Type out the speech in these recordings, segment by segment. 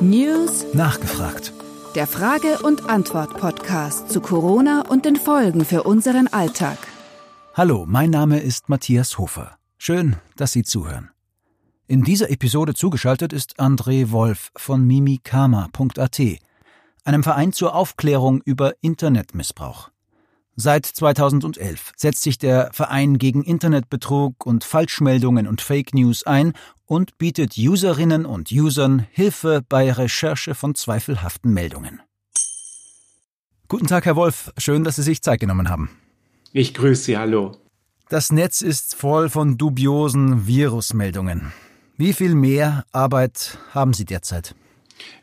News Nachgefragt. Der Frage- und Antwort-Podcast zu Corona und den Folgen für unseren Alltag. Hallo, mein Name ist Matthias Hofer. Schön, dass Sie zuhören. In dieser Episode zugeschaltet ist André Wolf von mimikama.at, einem Verein zur Aufklärung über Internetmissbrauch. Seit 2011 setzt sich der Verein gegen Internetbetrug und Falschmeldungen und Fake News ein und bietet Userinnen und Usern Hilfe bei Recherche von zweifelhaften Meldungen. Guten Tag, Herr Wolf. Schön, dass Sie sich Zeit genommen haben. Ich grüße Sie, hallo. Das Netz ist voll von dubiosen Virusmeldungen. Wie viel mehr Arbeit haben Sie derzeit?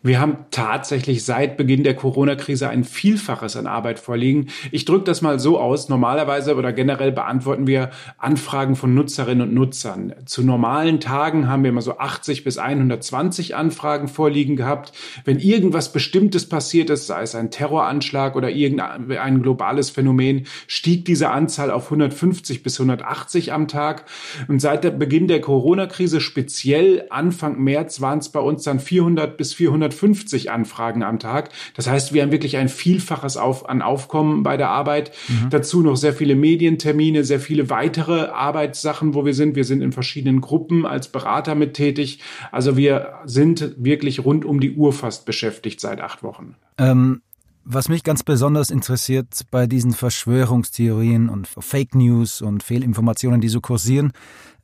Wir haben tatsächlich seit Beginn der Corona-Krise ein Vielfaches an Arbeit vorliegen. Ich drücke das mal so aus. Normalerweise oder generell beantworten wir Anfragen von Nutzerinnen und Nutzern. Zu normalen Tagen haben wir immer so 80 bis 120 Anfragen vorliegen gehabt. Wenn irgendwas Bestimmtes passiert ist, sei es ein Terroranschlag oder irgendein globales Phänomen, stieg diese Anzahl auf 150 bis 180 am Tag. Und seit der Beginn der Corona-Krise, speziell Anfang März, waren es bei uns dann 400 bis 400 450 Anfragen am Tag. Das heißt, wir haben wirklich ein Vielfaches auf, an Aufkommen bei der Arbeit. Mhm. Dazu noch sehr viele Medientermine, sehr viele weitere Arbeitssachen, wo wir sind. Wir sind in verschiedenen Gruppen als Berater mit tätig. Also wir sind wirklich rund um die Uhr fast beschäftigt seit acht Wochen. Ähm was mich ganz besonders interessiert bei diesen Verschwörungstheorien und Fake News und Fehlinformationen, die so kursieren,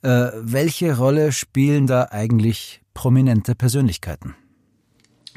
äh, welche Rolle spielen da eigentlich prominente Persönlichkeiten?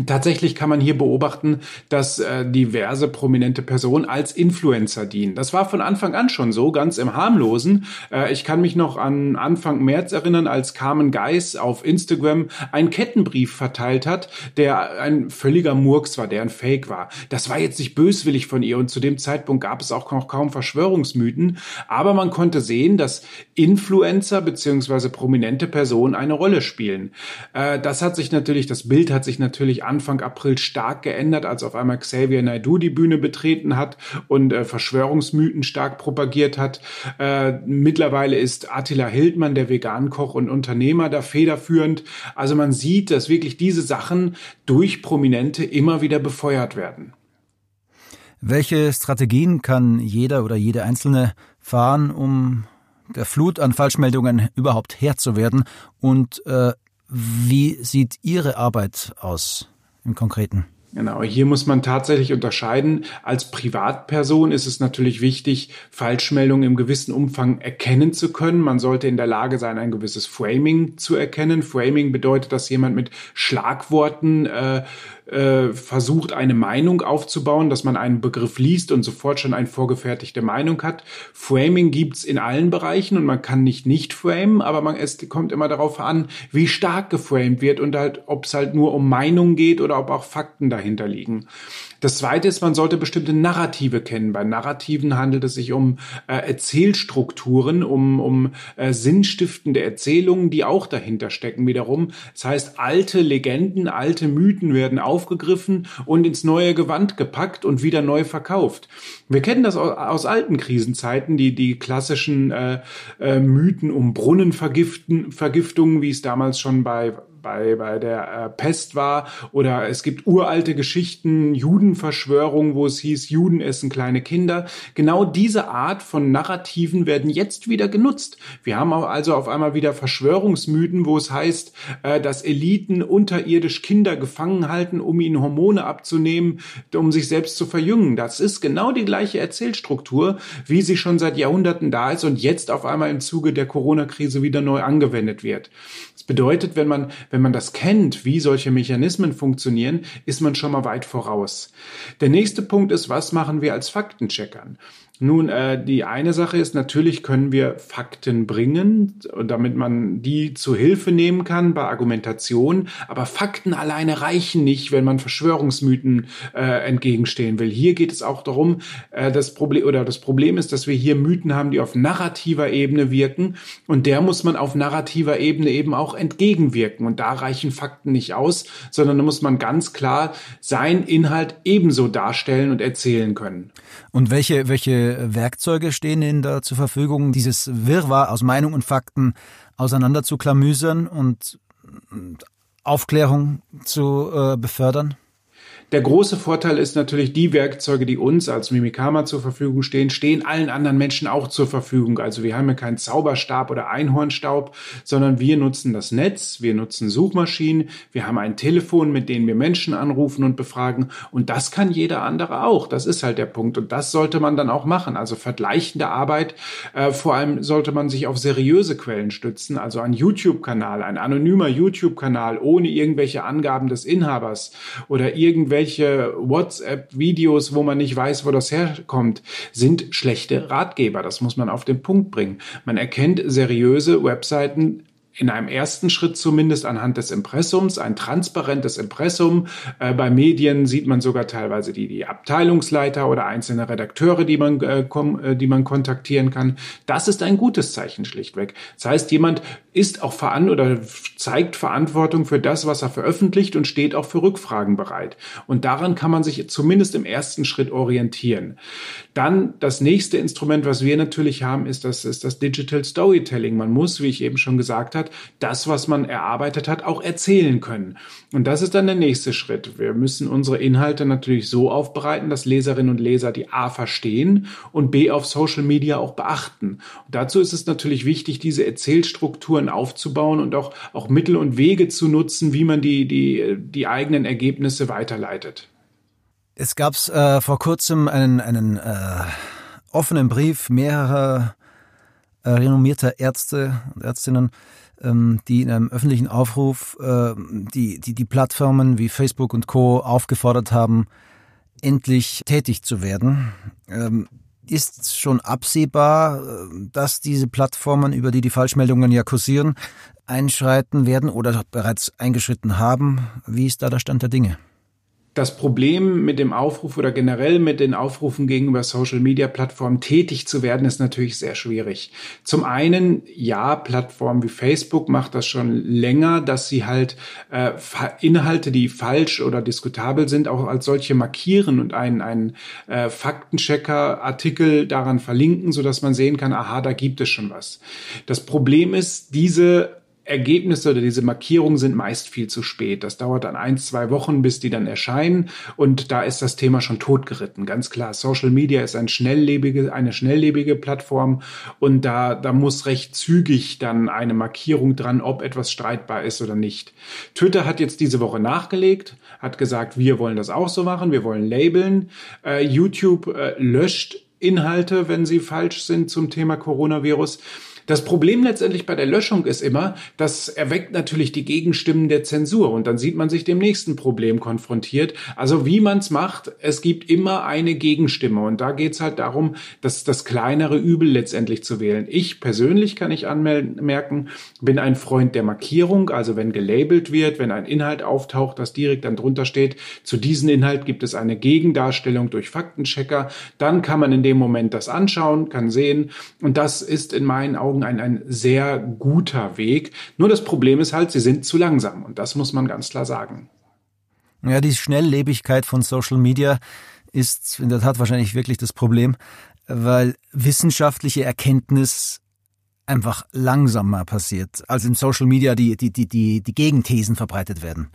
Tatsächlich kann man hier beobachten, dass äh, diverse prominente Personen als Influencer dienen. Das war von Anfang an schon so, ganz im harmlosen. Äh, ich kann mich noch an Anfang März erinnern, als Carmen Geis auf Instagram einen Kettenbrief verteilt hat, der ein völliger Murks war, der ein Fake war. Das war jetzt nicht böswillig von ihr und zu dem Zeitpunkt gab es auch noch kaum Verschwörungsmythen, aber man konnte sehen, dass Influencer beziehungsweise prominente Personen eine Rolle spielen. Äh, das hat sich natürlich, das Bild hat sich natürlich Anfang April stark geändert, als auf einmal Xavier Naidoo die Bühne betreten hat und äh, Verschwörungsmythen stark propagiert hat. Äh, mittlerweile ist Attila Hildmann, der Vegankoch und Unternehmer, da federführend. Also man sieht, dass wirklich diese Sachen durch Prominente immer wieder befeuert werden. Welche Strategien kann jeder oder jede Einzelne fahren, um der Flut an Falschmeldungen überhaupt Herr zu werden? Und äh, wie sieht Ihre Arbeit aus? Im Konkreten. Genau, hier muss man tatsächlich unterscheiden. Als Privatperson ist es natürlich wichtig, Falschmeldungen im gewissen Umfang erkennen zu können. Man sollte in der Lage sein, ein gewisses Framing zu erkennen. Framing bedeutet, dass jemand mit Schlagworten äh, äh, versucht, eine Meinung aufzubauen, dass man einen Begriff liest und sofort schon eine vorgefertigte Meinung hat. Framing gibt's in allen Bereichen und man kann nicht nicht framen, aber man, es kommt immer darauf an, wie stark geframed wird und halt, ob es halt nur um Meinung geht oder ob auch Fakten dahinter liegen. Das zweite ist, man sollte bestimmte Narrative kennen. Bei Narrativen handelt es sich um äh, Erzählstrukturen, um, um äh, sinnstiftende Erzählungen, die auch dahinter stecken wiederum. Das heißt, alte Legenden, alte Mythen werden aufgegriffen und ins neue Gewand gepackt und wieder neu verkauft. Wir kennen das aus, aus alten Krisenzeiten, die, die klassischen äh, äh, Mythen um Brunnenvergiftungen, wie es damals schon bei bei, bei der äh, Pest war oder es gibt uralte Geschichten, Judenverschwörungen, wo es hieß, Juden essen kleine Kinder. Genau diese Art von Narrativen werden jetzt wieder genutzt. Wir haben also auf einmal wieder Verschwörungsmythen, wo es heißt, äh, dass Eliten unterirdisch Kinder gefangen halten, um ihnen Hormone abzunehmen, um sich selbst zu verjüngen. Das ist genau die gleiche Erzählstruktur, wie sie schon seit Jahrhunderten da ist und jetzt auf einmal im Zuge der Corona-Krise wieder neu angewendet wird. Das bedeutet, wenn man, wenn man das kennt, wie solche Mechanismen funktionieren, ist man schon mal weit voraus. Der nächste Punkt ist, was machen wir als Faktencheckern? Nun, äh, die eine Sache ist, natürlich können wir Fakten bringen, damit man die zu Hilfe nehmen kann bei Argumentation, aber Fakten alleine reichen nicht, wenn man Verschwörungsmythen äh, entgegenstehen will. Hier geht es auch darum, äh, das Problem oder das Problem ist, dass wir hier Mythen haben, die auf narrativer Ebene wirken und der muss man auf narrativer Ebene eben auch entgegenwirken und da reichen Fakten nicht aus, sondern da muss man ganz klar seinen Inhalt ebenso darstellen und erzählen können. Und welche welche Werkzeuge stehen Ihnen da zur Verfügung, dieses Wirrwarr aus Meinung und Fakten auseinanderzuklamüsern und Aufklärung zu äh, befördern? Der große Vorteil ist natürlich, die Werkzeuge, die uns als Mimikama zur Verfügung stehen, stehen allen anderen Menschen auch zur Verfügung. Also wir haben ja keinen Zauberstab oder Einhornstaub, sondern wir nutzen das Netz, wir nutzen Suchmaschinen, wir haben ein Telefon, mit dem wir Menschen anrufen und befragen. Und das kann jeder andere auch. Das ist halt der Punkt. Und das sollte man dann auch machen. Also vergleichende Arbeit. Äh, vor allem sollte man sich auf seriöse Quellen stützen. Also ein YouTube-Kanal, ein anonymer YouTube-Kanal ohne irgendwelche Angaben des Inhabers oder irgendwelche irgendwelche WhatsApp-Videos, wo man nicht weiß, wo das herkommt, sind schlechte Ratgeber. Das muss man auf den Punkt bringen. Man erkennt seriöse Webseiten in einem ersten Schritt zumindest anhand des Impressums, ein transparentes Impressum. Äh, bei Medien sieht man sogar teilweise die, die Abteilungsleiter oder einzelne Redakteure, die man, äh, äh, die man kontaktieren kann. Das ist ein gutes Zeichen schlichtweg. Das heißt, jemand ist auch veran oder zeigt Verantwortung für das, was er veröffentlicht und steht auch für Rückfragen bereit. Und daran kann man sich zumindest im ersten Schritt orientieren. Dann das nächste Instrument, was wir natürlich haben, ist das, ist das Digital Storytelling. Man muss, wie ich eben schon gesagt habe, das, was man erarbeitet hat, auch erzählen können. Und das ist dann der nächste Schritt. Wir müssen unsere Inhalte natürlich so aufbereiten, dass Leserinnen und Leser die A verstehen und B auf Social Media auch beachten. Und dazu ist es natürlich wichtig, diese Erzählstrukturen aufzubauen und auch, auch Mittel und Wege zu nutzen, wie man die, die, die eigenen Ergebnisse weiterleitet. Es gab äh, vor kurzem einen, einen äh, offenen Brief mehrerer äh, renommierter Ärzte und Ärztinnen, ähm, die in einem öffentlichen Aufruf äh, die, die, die Plattformen wie Facebook und Co. aufgefordert haben, endlich tätig zu werden. Ähm, ist schon absehbar, äh, dass diese Plattformen, über die die Falschmeldungen ja kursieren, einschreiten werden oder bereits eingeschritten haben? Wie ist da der Stand der Dinge? Das Problem mit dem Aufruf oder generell mit den Aufrufen gegenüber Social-Media-Plattformen tätig zu werden, ist natürlich sehr schwierig. Zum einen, ja, Plattformen wie Facebook macht das schon länger, dass sie halt äh, Inhalte, die falsch oder diskutabel sind, auch als solche markieren und einen, einen äh, Faktenchecker-Artikel daran verlinken, sodass man sehen kann, aha, da gibt es schon was. Das Problem ist, diese Ergebnisse oder diese Markierungen sind meist viel zu spät. Das dauert dann ein, zwei Wochen, bis die dann erscheinen. Und da ist das Thema schon totgeritten. Ganz klar. Social Media ist ein schnelllebige, eine schnelllebige Plattform. Und da, da muss recht zügig dann eine Markierung dran, ob etwas streitbar ist oder nicht. Twitter hat jetzt diese Woche nachgelegt, hat gesagt, wir wollen das auch so machen. Wir wollen labeln. Äh, YouTube äh, löscht Inhalte, wenn sie falsch sind zum Thema Coronavirus. Das Problem letztendlich bei der Löschung ist immer, das erweckt natürlich die Gegenstimmen der Zensur und dann sieht man sich dem nächsten Problem konfrontiert. Also wie man es macht, es gibt immer eine Gegenstimme und da geht es halt darum, dass das kleinere Übel letztendlich zu wählen. Ich persönlich kann ich anmerken, bin ein Freund der Markierung, also wenn gelabelt wird, wenn ein Inhalt auftaucht, das direkt dann drunter steht, zu diesem Inhalt gibt es eine Gegendarstellung durch Faktenchecker, dann kann man in dem Moment das anschauen, kann sehen und das ist in meinen Augen Augen ein, ein sehr guter Weg. Nur das Problem ist halt, sie sind zu langsam und das muss man ganz klar sagen. Ja, die Schnelllebigkeit von Social Media ist in der Tat wahrscheinlich wirklich das Problem, weil wissenschaftliche Erkenntnis einfach langsamer passiert, als in Social Media die, die, die, die, die Gegenthesen verbreitet werden.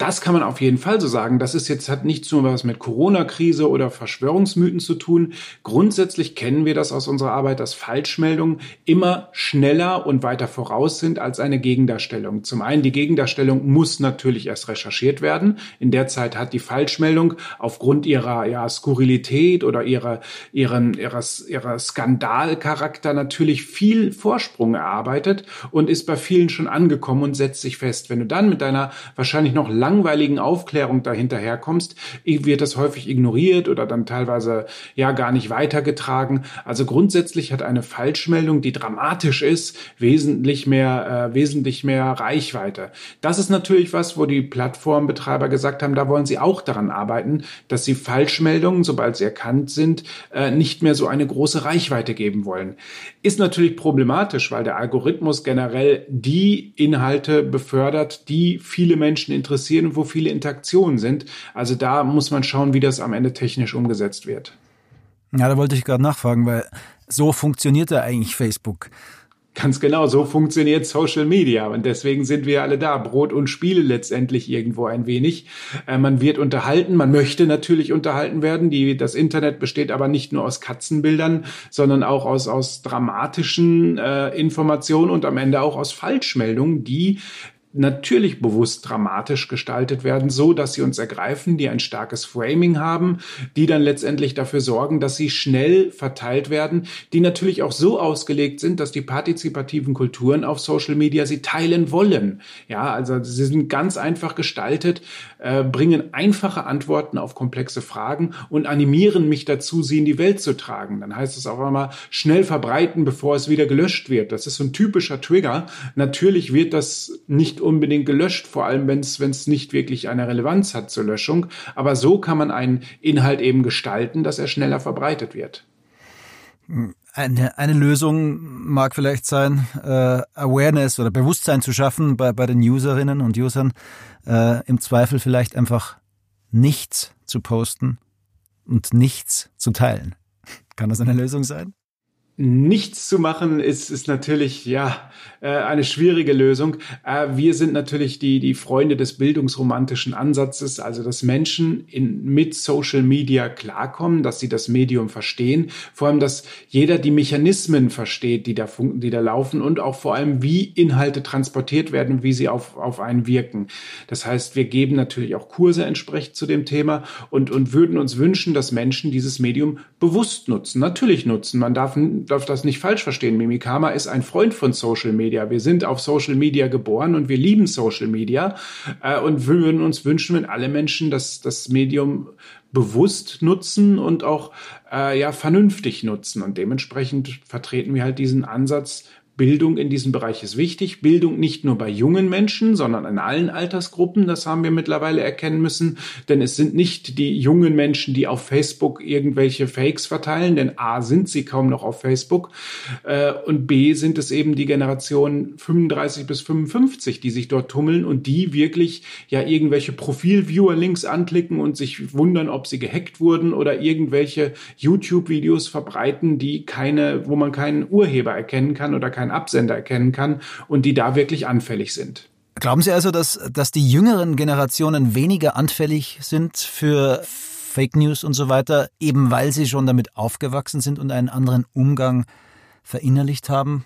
Das kann man auf jeden Fall so sagen. Das ist jetzt, hat nichts nur was mit Corona-Krise oder Verschwörungsmythen zu tun. Grundsätzlich kennen wir das aus unserer Arbeit, dass Falschmeldungen immer schneller und weiter voraus sind als eine Gegendarstellung. Zum einen, die Gegendarstellung muss natürlich erst recherchiert werden. In der Zeit hat die Falschmeldung aufgrund ihrer ja, Skurrilität oder ihrer, ihren, ihres, ihrer Skandalcharakter natürlich viel Vorsprung erarbeitet und ist bei vielen schon angekommen und setzt sich fest. Wenn du dann mit deiner wahrscheinlich noch lang langweiligen Aufklärung dahinterher kommst, wird das häufig ignoriert oder dann teilweise ja gar nicht weitergetragen. Also grundsätzlich hat eine Falschmeldung, die dramatisch ist, wesentlich mehr, äh, wesentlich mehr Reichweite. Das ist natürlich was, wo die Plattformbetreiber gesagt haben, da wollen sie auch daran arbeiten, dass sie Falschmeldungen, sobald sie erkannt sind, äh, nicht mehr so eine große Reichweite geben wollen. Ist natürlich problematisch, weil der Algorithmus generell die Inhalte befördert, die viele Menschen interessieren passieren und wo viele Interaktionen sind. Also da muss man schauen, wie das am Ende technisch umgesetzt wird. Ja, da wollte ich gerade nachfragen, weil so funktioniert ja eigentlich Facebook. Ganz genau, so funktioniert Social Media und deswegen sind wir alle da. Brot und Spiele letztendlich irgendwo ein wenig. Äh, man wird unterhalten, man möchte natürlich unterhalten werden. Die, das Internet besteht aber nicht nur aus Katzenbildern, sondern auch aus, aus dramatischen äh, Informationen und am Ende auch aus Falschmeldungen, die natürlich bewusst dramatisch gestaltet werden, so dass sie uns ergreifen, die ein starkes Framing haben, die dann letztendlich dafür sorgen, dass sie schnell verteilt werden, die natürlich auch so ausgelegt sind, dass die partizipativen Kulturen auf Social Media sie teilen wollen. Ja, also sie sind ganz einfach gestaltet, äh, bringen einfache Antworten auf komplexe Fragen und animieren mich dazu, sie in die Welt zu tragen. Dann heißt es auch einmal schnell verbreiten, bevor es wieder gelöscht wird. Das ist so ein typischer Trigger. Natürlich wird das nicht unbedingt gelöscht, vor allem wenn es nicht wirklich eine Relevanz hat zur Löschung. Aber so kann man einen Inhalt eben gestalten, dass er schneller verbreitet wird. Eine, eine Lösung mag vielleicht sein, äh, Awareness oder Bewusstsein zu schaffen bei, bei den Userinnen und Usern, äh, im Zweifel vielleicht einfach nichts zu posten und nichts zu teilen. Kann das eine Lösung sein? Nichts zu machen ist, ist natürlich ja äh, eine schwierige Lösung. Äh, wir sind natürlich die, die Freunde des bildungsromantischen Ansatzes, also dass Menschen in, mit Social Media klarkommen, dass sie das Medium verstehen, vor allem, dass jeder die Mechanismen versteht, die da, die da laufen und auch vor allem, wie Inhalte transportiert werden, wie sie auf, auf einen wirken. Das heißt, wir geben natürlich auch Kurse entsprechend zu dem Thema und, und würden uns wünschen, dass Menschen dieses Medium bewusst nutzen, natürlich nutzen. Man darf darf das nicht falsch verstehen. Mimikama ist ein Freund von Social Media. Wir sind auf Social Media geboren und wir lieben Social Media äh, und würden uns wünschen, wenn alle Menschen das, das Medium bewusst nutzen und auch äh, ja vernünftig nutzen. Und dementsprechend vertreten wir halt diesen Ansatz, Bildung in diesem Bereich ist wichtig. Bildung nicht nur bei jungen Menschen, sondern in allen Altersgruppen. Das haben wir mittlerweile erkennen müssen. Denn es sind nicht die jungen Menschen, die auf Facebook irgendwelche Fakes verteilen. Denn A sind sie kaum noch auf Facebook. Äh, und B sind es eben die Generation 35 bis 55, die sich dort tummeln und die wirklich ja irgendwelche Profilviewer-Links anklicken und sich wundern, ob sie gehackt wurden oder irgendwelche YouTube-Videos verbreiten, die keine, wo man keinen Urheber erkennen kann oder keinen keinen Absender erkennen kann und die da wirklich anfällig sind. Glauben Sie also, dass, dass die jüngeren Generationen weniger anfällig sind für Fake News und so weiter, eben weil sie schon damit aufgewachsen sind und einen anderen Umgang verinnerlicht haben?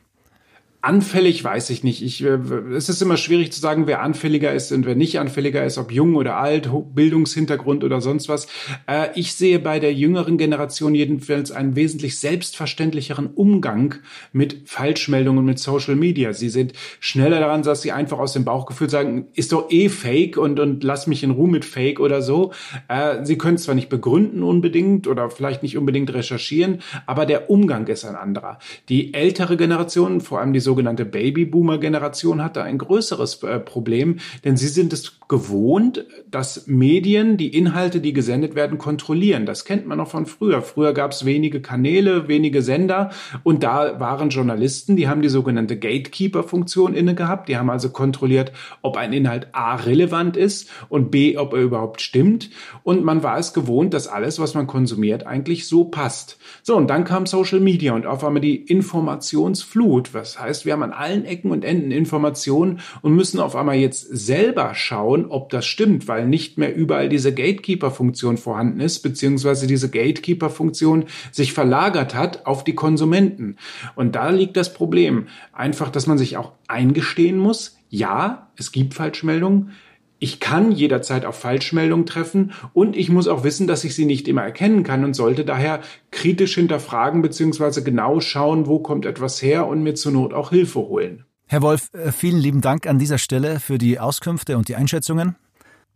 Anfällig weiß ich nicht. Ich, äh, es ist immer schwierig zu sagen, wer anfälliger ist und wer nicht anfälliger ist, ob jung oder alt, Bildungshintergrund oder sonst was. Äh, ich sehe bei der jüngeren Generation jedenfalls einen wesentlich selbstverständlicheren Umgang mit Falschmeldungen mit Social Media. Sie sind schneller daran, dass sie einfach aus dem Bauchgefühl sagen, ist doch eh Fake und, und lass mich in Ruhe mit Fake oder so. Äh, sie können zwar nicht begründen unbedingt oder vielleicht nicht unbedingt recherchieren, aber der Umgang ist ein anderer. Die ältere Generation, vor allem die so sogenannte Babyboomer-Generation hat da ein größeres äh, Problem, denn sie sind es gewohnt, dass Medien die Inhalte, die gesendet werden, kontrollieren. Das kennt man noch von früher. Früher gab es wenige Kanäle, wenige Sender und da waren Journalisten, die haben die sogenannte Gatekeeper-Funktion inne gehabt. Die haben also kontrolliert, ob ein Inhalt A relevant ist und B, ob er überhaupt stimmt. Und man war es gewohnt, dass alles, was man konsumiert, eigentlich so passt. So, und dann kam Social Media und auf einmal die Informationsflut. Was heißt, wir haben an allen Ecken und Enden Informationen und müssen auf einmal jetzt selber schauen, ob das stimmt, weil nicht mehr überall diese Gatekeeper-Funktion vorhanden ist, beziehungsweise diese Gatekeeper-Funktion sich verlagert hat auf die Konsumenten. Und da liegt das Problem. Einfach, dass man sich auch eingestehen muss, ja, es gibt Falschmeldungen, ich kann jederzeit auf Falschmeldungen treffen und ich muss auch wissen, dass ich sie nicht immer erkennen kann und sollte daher kritisch hinterfragen bzw. genau schauen, wo kommt etwas her und mir zur Not auch Hilfe holen. Herr Wolf, äh, vielen lieben Dank an dieser Stelle für die Auskünfte und die Einschätzungen.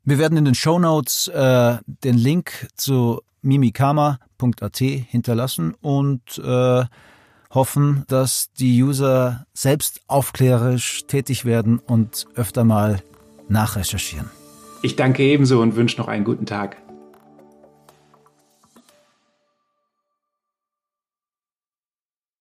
Wir werden in den Show Notes äh, den Link zu mimikama.at hinterlassen und äh, hoffen, dass die User selbst aufklärerisch tätig werden und öfter mal nachrecherchieren. Ich danke ebenso und wünsche noch einen guten Tag.